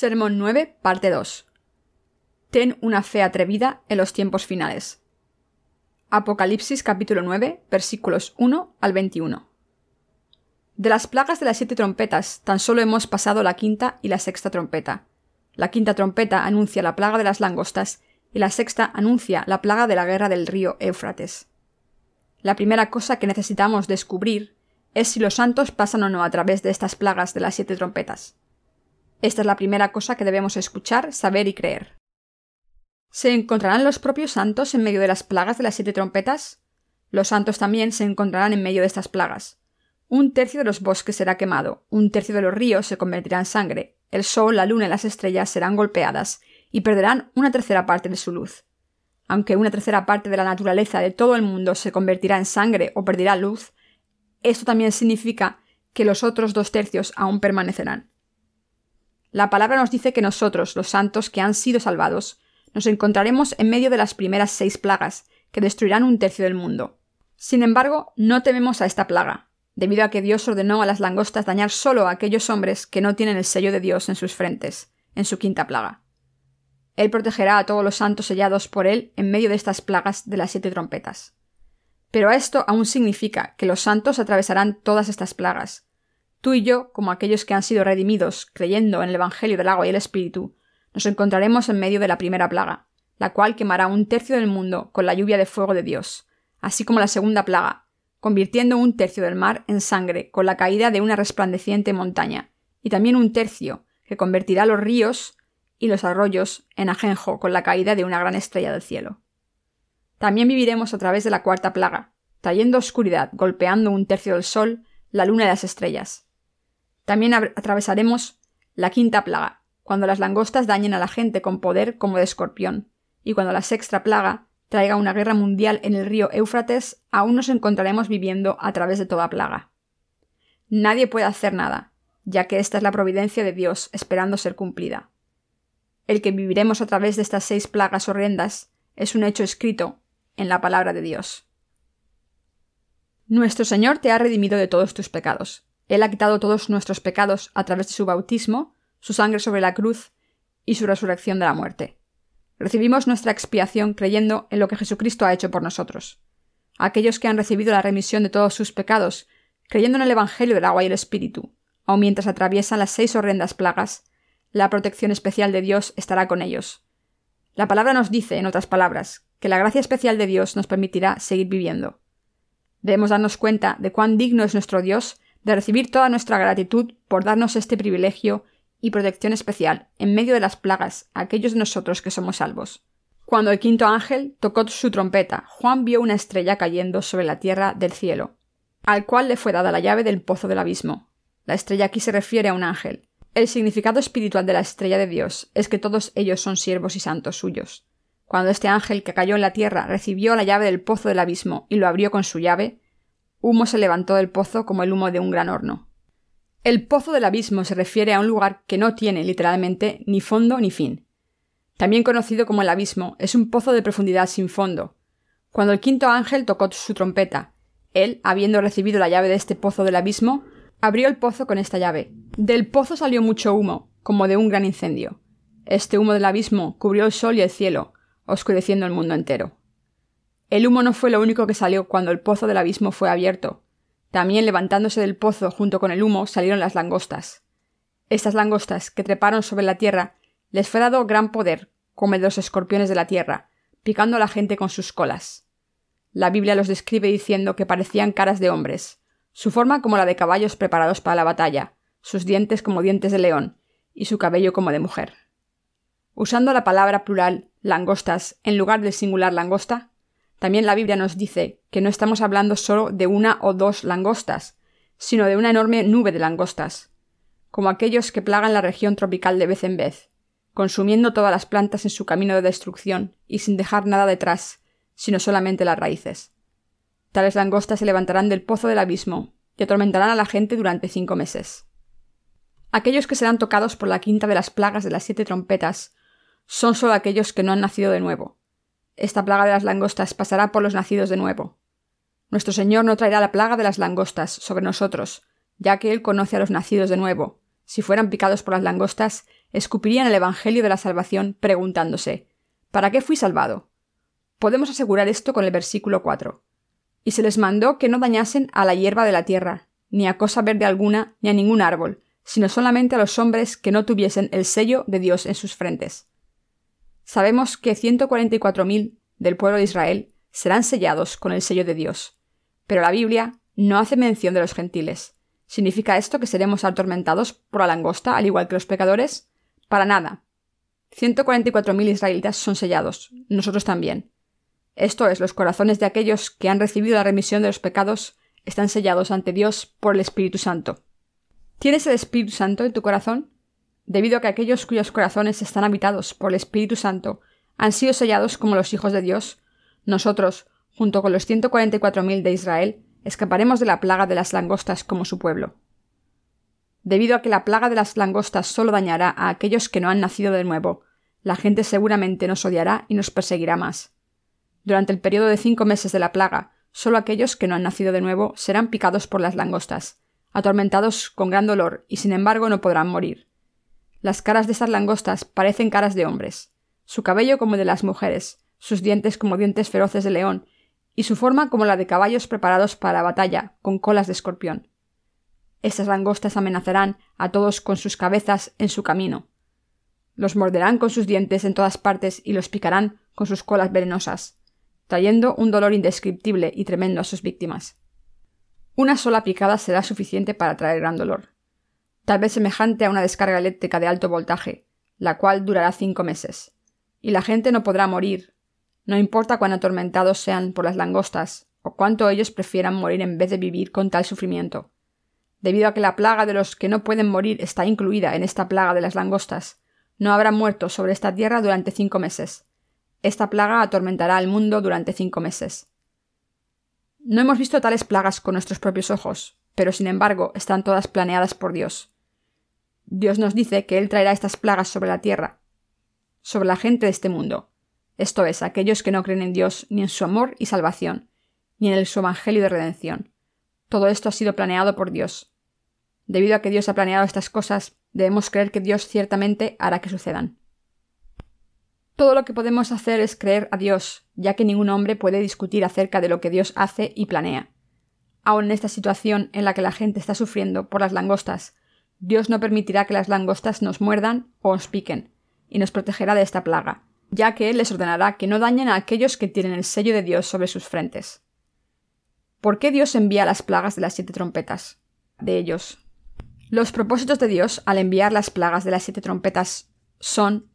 Sermón 9, parte 2. Ten una fe atrevida en los tiempos finales. Apocalipsis capítulo 9, versículos 1 al 21. De las plagas de las siete trompetas, tan solo hemos pasado la quinta y la sexta trompeta. La quinta trompeta anuncia la plaga de las langostas y la sexta anuncia la plaga de la guerra del río Éufrates. La primera cosa que necesitamos descubrir es si los santos pasan o no a través de estas plagas de las siete trompetas. Esta es la primera cosa que debemos escuchar, saber y creer. ¿Se encontrarán los propios santos en medio de las plagas de las siete trompetas? Los santos también se encontrarán en medio de estas plagas. Un tercio de los bosques será quemado, un tercio de los ríos se convertirá en sangre, el sol, la luna y las estrellas serán golpeadas, y perderán una tercera parte de su luz. Aunque una tercera parte de la naturaleza de todo el mundo se convertirá en sangre o perderá luz, esto también significa que los otros dos tercios aún permanecerán. La palabra nos dice que nosotros, los santos que han sido salvados, nos encontraremos en medio de las primeras seis plagas, que destruirán un tercio del mundo. Sin embargo, no tememos a esta plaga, debido a que Dios ordenó a las langostas dañar solo a aquellos hombres que no tienen el sello de Dios en sus frentes, en su quinta plaga. Él protegerá a todos los santos sellados por Él en medio de estas plagas de las siete trompetas. Pero esto aún significa que los santos atravesarán todas estas plagas, Tú y yo, como aquellos que han sido redimidos, creyendo en el Evangelio del agua y el Espíritu, nos encontraremos en medio de la primera plaga, la cual quemará un tercio del mundo con la lluvia de fuego de Dios, así como la segunda plaga, convirtiendo un tercio del mar en sangre con la caída de una resplandeciente montaña, y también un tercio, que convertirá los ríos y los arroyos en ajenjo con la caída de una gran estrella del cielo. También viviremos a través de la cuarta plaga, trayendo oscuridad, golpeando un tercio del sol, la luna y las estrellas, también atravesaremos la quinta plaga, cuando las langostas dañen a la gente con poder como de escorpión, y cuando la sexta plaga traiga una guerra mundial en el río Éufrates, aún nos encontraremos viviendo a través de toda plaga. Nadie puede hacer nada, ya que esta es la providencia de Dios esperando ser cumplida. El que viviremos a través de estas seis plagas horrendas es un hecho escrito en la palabra de Dios. Nuestro Señor te ha redimido de todos tus pecados. Él ha quitado todos nuestros pecados a través de su bautismo, su sangre sobre la cruz y su resurrección de la muerte. Recibimos nuestra expiación creyendo en lo que Jesucristo ha hecho por nosotros. Aquellos que han recibido la remisión de todos sus pecados, creyendo en el Evangelio del agua y el Espíritu, aun mientras atraviesan las seis horrendas plagas, la protección especial de Dios estará con ellos. La palabra nos dice, en otras palabras, que la gracia especial de Dios nos permitirá seguir viviendo. Debemos darnos cuenta de cuán digno es nuestro Dios de recibir toda nuestra gratitud por darnos este privilegio y protección especial en medio de las plagas a aquellos de nosotros que somos salvos. Cuando el quinto ángel tocó su trompeta, Juan vio una estrella cayendo sobre la tierra del cielo, al cual le fue dada la llave del pozo del abismo. La estrella aquí se refiere a un ángel. El significado espiritual de la estrella de Dios es que todos ellos son siervos y santos suyos. Cuando este ángel que cayó en la tierra recibió la llave del pozo del abismo y lo abrió con su llave, Humo se levantó del pozo como el humo de un gran horno. El pozo del abismo se refiere a un lugar que no tiene literalmente ni fondo ni fin. También conocido como el abismo, es un pozo de profundidad sin fondo. Cuando el quinto ángel tocó su trompeta, él, habiendo recibido la llave de este pozo del abismo, abrió el pozo con esta llave. Del pozo salió mucho humo, como de un gran incendio. Este humo del abismo cubrió el sol y el cielo, oscureciendo el mundo entero. El humo no fue lo único que salió cuando el pozo del abismo fue abierto. También levantándose del pozo junto con el humo salieron las langostas. Estas langostas, que treparon sobre la tierra, les fue dado gran poder, como de los escorpiones de la tierra, picando a la gente con sus colas. La Biblia los describe diciendo que parecían caras de hombres, su forma como la de caballos preparados para la batalla, sus dientes como dientes de león, y su cabello como de mujer. Usando la palabra plural langostas en lugar del singular langosta, también la Biblia nos dice que no estamos hablando solo de una o dos langostas, sino de una enorme nube de langostas, como aquellos que plagan la región tropical de vez en vez, consumiendo todas las plantas en su camino de destrucción y sin dejar nada detrás, sino solamente las raíces. Tales langostas se levantarán del pozo del abismo y atormentarán a la gente durante cinco meses. Aquellos que serán tocados por la quinta de las plagas de las siete trompetas son solo aquellos que no han nacido de nuevo, esta plaga de las langostas pasará por los nacidos de nuevo. Nuestro Señor no traerá la plaga de las langostas sobre nosotros, ya que Él conoce a los nacidos de nuevo, si fueran picados por las langostas, escupirían el Evangelio de la salvación preguntándose ¿Para qué fui salvado? Podemos asegurar esto con el versículo 4. Y se les mandó que no dañasen a la hierba de la tierra, ni a cosa verde alguna, ni a ningún árbol, sino solamente a los hombres que no tuviesen el sello de Dios en sus frentes. Sabemos que 144.000 del pueblo de Israel serán sellados con el sello de Dios, pero la Biblia no hace mención de los gentiles. ¿Significa esto que seremos atormentados por la langosta, al igual que los pecadores? Para nada. 144.000 israelitas son sellados, nosotros también. Esto es, los corazones de aquellos que han recibido la remisión de los pecados están sellados ante Dios por el Espíritu Santo. ¿Tienes el Espíritu Santo en tu corazón? Debido a que aquellos cuyos corazones están habitados por el Espíritu Santo han sido sellados como los hijos de Dios, nosotros, junto con los 144.000 de Israel, escaparemos de la plaga de las langostas como su pueblo. Debido a que la plaga de las langostas solo dañará a aquellos que no han nacido de nuevo, la gente seguramente nos odiará y nos perseguirá más. Durante el periodo de cinco meses de la plaga, solo aquellos que no han nacido de nuevo serán picados por las langostas, atormentados con gran dolor, y sin embargo no podrán morir. Las caras de estas langostas parecen caras de hombres, su cabello como de las mujeres, sus dientes como dientes feroces de león, y su forma como la de caballos preparados para la batalla, con colas de escorpión. Estas langostas amenazarán a todos con sus cabezas en su camino. Los morderán con sus dientes en todas partes y los picarán con sus colas venenosas, trayendo un dolor indescriptible y tremendo a sus víctimas. Una sola picada será suficiente para traer gran dolor, tal vez semejante a una descarga eléctrica de alto voltaje, la cual durará cinco meses. Y la gente no podrá morir, no importa cuán atormentados sean por las langostas, o cuánto ellos prefieran morir en vez de vivir con tal sufrimiento. Debido a que la plaga de los que no pueden morir está incluida en esta plaga de las langostas, no habrá muertos sobre esta tierra durante cinco meses. Esta plaga atormentará al mundo durante cinco meses. No hemos visto tales plagas con nuestros propios ojos, pero sin embargo están todas planeadas por Dios. Dios nos dice que Él traerá estas plagas sobre la tierra, sobre la gente de este mundo, esto es, aquellos que no creen en Dios ni en su amor y salvación, ni en el su evangelio de redención. Todo esto ha sido planeado por Dios. Debido a que Dios ha planeado estas cosas, debemos creer que Dios ciertamente hará que sucedan. Todo lo que podemos hacer es creer a Dios, ya que ningún hombre puede discutir acerca de lo que Dios hace y planea. Aun en esta situación en la que la gente está sufriendo por las langostas, Dios no permitirá que las langostas nos muerdan o os piquen, y nos protegerá de esta plaga, ya que Él les ordenará que no dañen a aquellos que tienen el sello de Dios sobre sus frentes. ¿Por qué Dios envía las plagas de las siete trompetas? De ellos. Los propósitos de Dios al enviar las plagas de las siete trompetas son,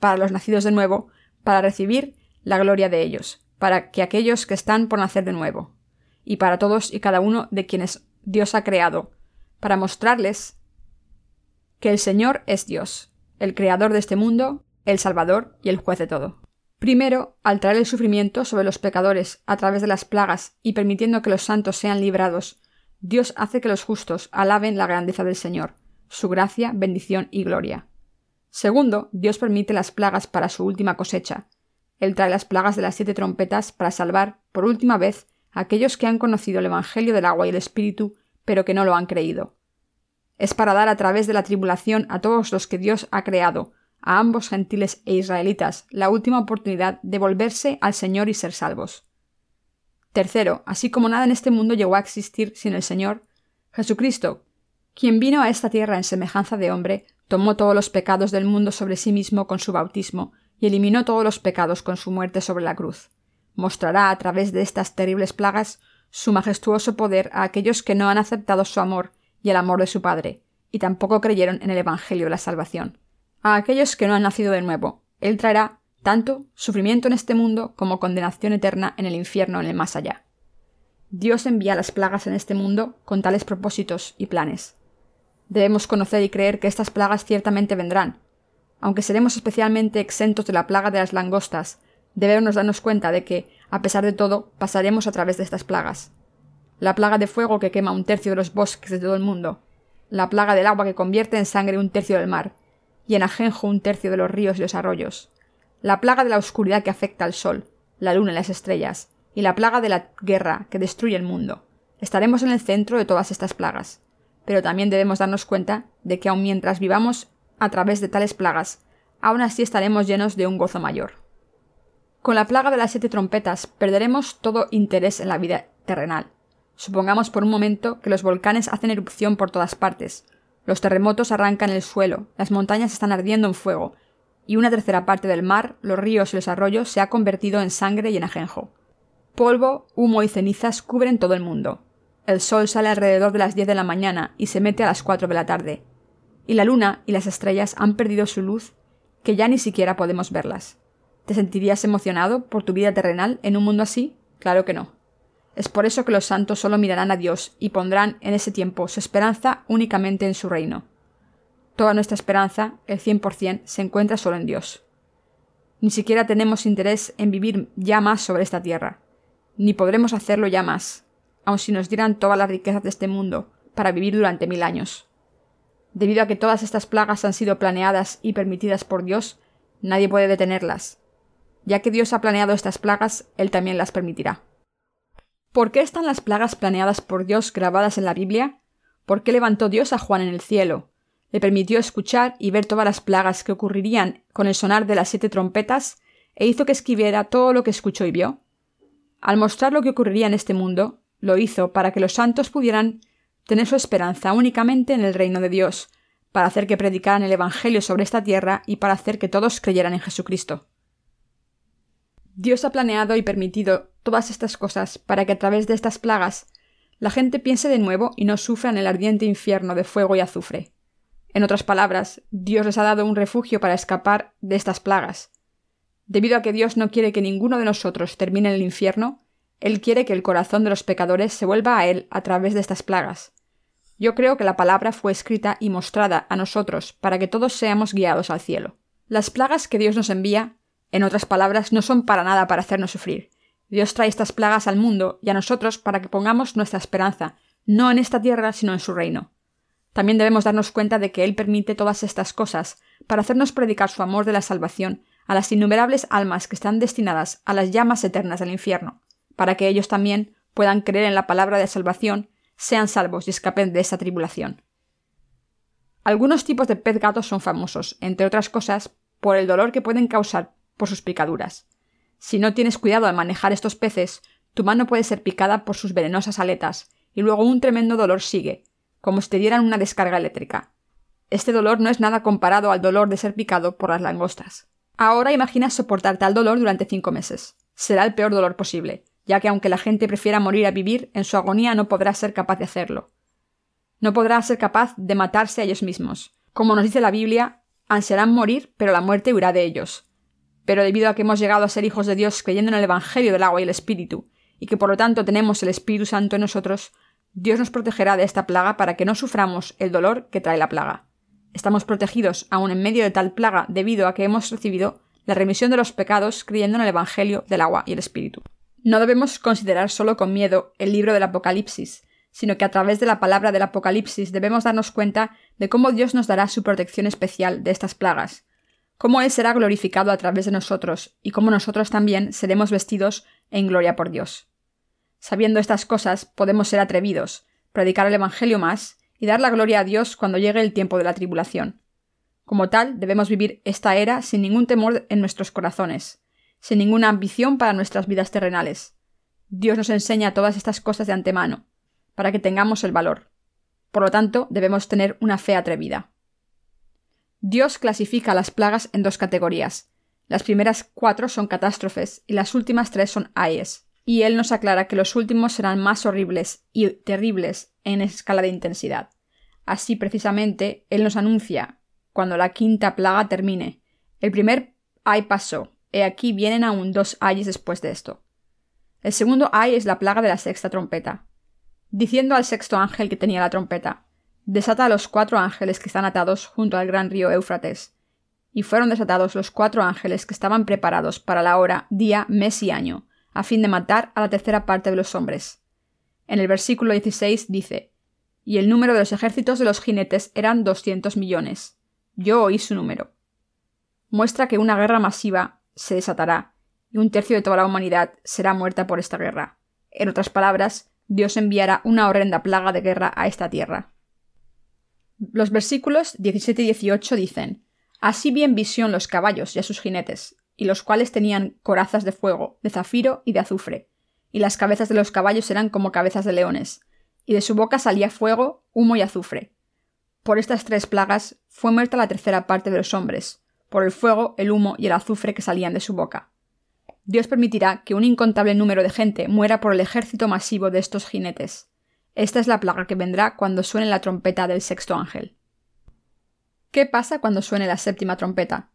para los nacidos de nuevo, para recibir la gloria de ellos, para que aquellos que están por nacer de nuevo, y para todos y cada uno de quienes Dios ha creado, para mostrarles que el Señor es Dios, el creador de este mundo, el Salvador y el juez de todo. Primero, al traer el sufrimiento sobre los pecadores a través de las plagas y permitiendo que los santos sean librados, Dios hace que los justos alaben la grandeza del Señor, su gracia, bendición y gloria. Segundo, Dios permite las plagas para su última cosecha. Él trae las plagas de las siete trompetas para salvar, por última vez, a aquellos que han conocido el Evangelio del agua y el Espíritu, pero que no lo han creído. Es para dar a través de la tribulación a todos los que Dios ha creado, a ambos gentiles e israelitas la última oportunidad de volverse al Señor y ser salvos. Tercero, así como nada en este mundo llegó a existir sin el Señor, Jesucristo, quien vino a esta tierra en semejanza de hombre, tomó todos los pecados del mundo sobre sí mismo con su bautismo y eliminó todos los pecados con su muerte sobre la cruz. Mostrará a través de estas terribles plagas su majestuoso poder a aquellos que no han aceptado su amor y el amor de su Padre, y tampoco creyeron en el Evangelio de la salvación a aquellos que no han nacido de nuevo. Él traerá tanto sufrimiento en este mundo como condenación eterna en el infierno en el más allá. Dios envía las plagas en este mundo con tales propósitos y planes. Debemos conocer y creer que estas plagas ciertamente vendrán. Aunque seremos especialmente exentos de la plaga de las langostas, debemos darnos cuenta de que, a pesar de todo, pasaremos a través de estas plagas. La plaga de fuego que quema un tercio de los bosques de todo el mundo, la plaga del agua que convierte en sangre un tercio del mar, y en ajenjo un tercio de los ríos y los arroyos, la plaga de la oscuridad que afecta al sol, la luna y las estrellas, y la plaga de la guerra que destruye el mundo. Estaremos en el centro de todas estas plagas. pero también debemos darnos cuenta de que aun mientras vivamos a través de tales plagas, aún así estaremos llenos de un gozo mayor. Con la plaga de las siete trompetas perderemos todo interés en la vida terrenal. Supongamos por un momento que los volcanes hacen erupción por todas partes, los terremotos arrancan el suelo, las montañas están ardiendo en fuego, y una tercera parte del mar, los ríos y los arroyos se ha convertido en sangre y en ajenjo. Polvo, humo y cenizas cubren todo el mundo. El sol sale alrededor de las diez de la mañana y se mete a las cuatro de la tarde. Y la luna y las estrellas han perdido su luz, que ya ni siquiera podemos verlas. ¿Te sentirías emocionado por tu vida terrenal en un mundo así? Claro que no. Es por eso que los santos solo mirarán a Dios y pondrán en ese tiempo su esperanza únicamente en su reino. Toda nuestra esperanza, el cien por cien, se encuentra solo en Dios. Ni siquiera tenemos interés en vivir ya más sobre esta tierra, ni podremos hacerlo ya más, aun si nos dieran todas las riquezas de este mundo, para vivir durante mil años. Debido a que todas estas plagas han sido planeadas y permitidas por Dios, nadie puede detenerlas, ya que Dios ha planeado estas plagas, Él también las permitirá. ¿Por qué están las plagas planeadas por Dios grabadas en la Biblia? ¿Por qué levantó Dios a Juan en el cielo? Le permitió escuchar y ver todas las plagas que ocurrirían con el sonar de las siete trompetas e hizo que escribiera todo lo que escuchó y vio. Al mostrar lo que ocurriría en este mundo, lo hizo para que los santos pudieran tener su esperanza únicamente en el reino de Dios, para hacer que predicaran el Evangelio sobre esta tierra y para hacer que todos creyeran en Jesucristo. Dios ha planeado y permitido todas estas cosas para que a través de estas plagas la gente piense de nuevo y no sufra en el ardiente infierno de fuego y azufre. En otras palabras, Dios les ha dado un refugio para escapar de estas plagas. Debido a que Dios no quiere que ninguno de nosotros termine en el infierno, Él quiere que el corazón de los pecadores se vuelva a Él a través de estas plagas. Yo creo que la palabra fue escrita y mostrada a nosotros para que todos seamos guiados al cielo. Las plagas que Dios nos envía en otras palabras, no son para nada para hacernos sufrir. Dios trae estas plagas al mundo y a nosotros para que pongamos nuestra esperanza, no en esta tierra, sino en su reino. También debemos darnos cuenta de que Él permite todas estas cosas para hacernos predicar su amor de la salvación a las innumerables almas que están destinadas a las llamas eternas del infierno, para que ellos también puedan creer en la palabra de salvación, sean salvos y escapen de esta tribulación. Algunos tipos de pez gato son famosos, entre otras cosas, por el dolor que pueden causar por sus picaduras. Si no tienes cuidado al manejar estos peces, tu mano puede ser picada por sus venenosas aletas, y luego un tremendo dolor sigue, como si te dieran una descarga eléctrica. Este dolor no es nada comparado al dolor de ser picado por las langostas. Ahora imagina soportar tal dolor durante cinco meses. Será el peor dolor posible, ya que aunque la gente prefiera morir a vivir, en su agonía no podrá ser capaz de hacerlo. No podrá ser capaz de matarse a ellos mismos. Como nos dice la Biblia, ansiarán morir, pero la muerte huirá de ellos pero debido a que hemos llegado a ser hijos de Dios creyendo en el Evangelio del agua y el Espíritu, y que por lo tanto tenemos el Espíritu Santo en nosotros, Dios nos protegerá de esta plaga para que no suframos el dolor que trae la plaga. Estamos protegidos aún en medio de tal plaga debido a que hemos recibido la remisión de los pecados creyendo en el Evangelio del agua y el Espíritu. No debemos considerar solo con miedo el libro del Apocalipsis, sino que a través de la palabra del Apocalipsis debemos darnos cuenta de cómo Dios nos dará su protección especial de estas plagas, cómo Él será glorificado a través de nosotros y cómo nosotros también seremos vestidos en gloria por Dios. Sabiendo estas cosas, podemos ser atrevidos, predicar el Evangelio más y dar la gloria a Dios cuando llegue el tiempo de la tribulación. Como tal, debemos vivir esta era sin ningún temor en nuestros corazones, sin ninguna ambición para nuestras vidas terrenales. Dios nos enseña todas estas cosas de antemano, para que tengamos el valor. Por lo tanto, debemos tener una fe atrevida. Dios clasifica las plagas en dos categorías. Las primeras cuatro son catástrofes y las últimas tres son ayes. Y Él nos aclara que los últimos serán más horribles y terribles en escala de intensidad. Así precisamente Él nos anuncia cuando la quinta plaga termine. El primer ay pasó, y aquí vienen aún dos ayes después de esto. El segundo ay es la plaga de la sexta trompeta. Diciendo al sexto ángel que tenía la trompeta, desata a los cuatro ángeles que están atados junto al gran río Éufrates. Y fueron desatados los cuatro ángeles que estaban preparados para la hora, día, mes y año, a fin de matar a la tercera parte de los hombres. En el versículo 16 dice, y el número de los ejércitos de los jinetes eran doscientos millones. Yo oí su número. Muestra que una guerra masiva se desatará, y un tercio de toda la humanidad será muerta por esta guerra. En otras palabras, Dios enviará una horrenda plaga de guerra a esta tierra. Los versículos 17 y 18 dicen, Así bien visión los caballos y a sus jinetes, y los cuales tenían corazas de fuego, de zafiro y de azufre, y las cabezas de los caballos eran como cabezas de leones, y de su boca salía fuego, humo y azufre. Por estas tres plagas fue muerta la tercera parte de los hombres, por el fuego, el humo y el azufre que salían de su boca. Dios permitirá que un incontable número de gente muera por el ejército masivo de estos jinetes. Esta es la plaga que vendrá cuando suene la trompeta del sexto ángel. ¿Qué pasa cuando suene la séptima trompeta?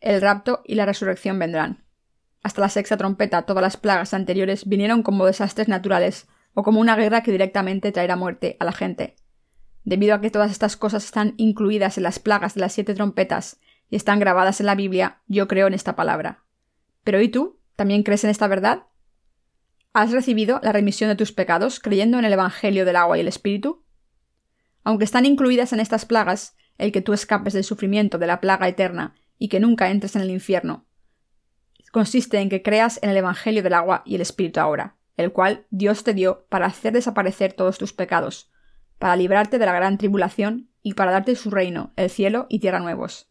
El rapto y la resurrección vendrán. Hasta la sexta trompeta todas las plagas anteriores vinieron como desastres naturales o como una guerra que directamente traerá muerte a la gente. Debido a que todas estas cosas están incluidas en las plagas de las siete trompetas y están grabadas en la Biblia, yo creo en esta palabra. Pero ¿y tú? ¿También crees en esta verdad? ¿Has recibido la remisión de tus pecados creyendo en el Evangelio del agua y el Espíritu? Aunque están incluidas en estas plagas, el que tú escapes del sufrimiento de la plaga eterna y que nunca entres en el infierno, consiste en que creas en el Evangelio del agua y el Espíritu ahora, el cual Dios te dio para hacer desaparecer todos tus pecados, para librarte de la gran tribulación y para darte su reino, el cielo y tierra nuevos.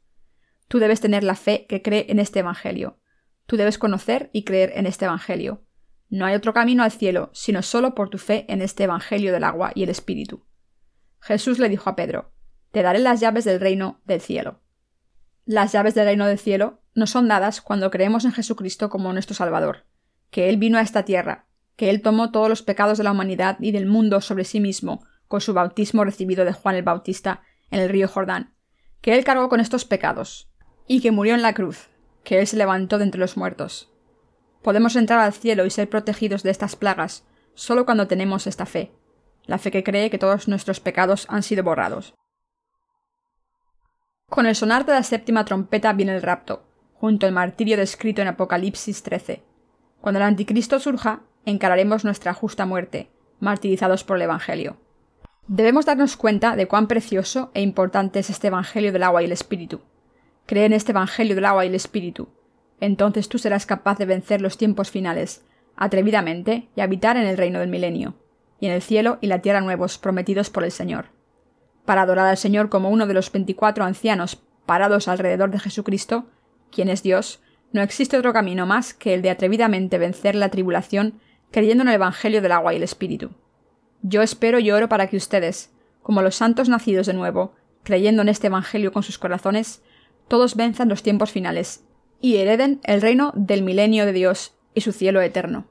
Tú debes tener la fe que cree en este Evangelio. Tú debes conocer y creer en este Evangelio. No hay otro camino al cielo, sino solo por tu fe en este Evangelio del agua y el Espíritu. Jesús le dijo a Pedro, Te daré las llaves del reino del cielo. Las llaves del reino del cielo nos son dadas cuando creemos en Jesucristo como nuestro Salvador, que Él vino a esta tierra, que Él tomó todos los pecados de la humanidad y del mundo sobre sí mismo, con su bautismo recibido de Juan el Bautista en el río Jordán, que Él cargó con estos pecados, y que murió en la cruz, que Él se levantó de entre los muertos. Podemos entrar al cielo y ser protegidos de estas plagas solo cuando tenemos esta fe, la fe que cree que todos nuestros pecados han sido borrados. Con el sonar de la séptima trompeta viene el rapto, junto al martirio descrito en Apocalipsis 13. Cuando el anticristo surja, encararemos nuestra justa muerte, martirizados por el Evangelio. Debemos darnos cuenta de cuán precioso e importante es este Evangelio del agua y el Espíritu. Cree en este Evangelio del agua y el Espíritu. Entonces tú serás capaz de vencer los tiempos finales, atrevidamente, y habitar en el reino del milenio, y en el cielo y la tierra nuevos prometidos por el Señor. Para adorar al Señor como uno de los veinticuatro ancianos parados alrededor de Jesucristo, quien es Dios, no existe otro camino más que el de atrevidamente vencer la tribulación creyendo en el Evangelio del agua y el Espíritu. Yo espero y oro para que ustedes, como los santos nacidos de nuevo, creyendo en este Evangelio con sus corazones, todos venzan los tiempos finales y hereden el reino del milenio de Dios y su cielo eterno.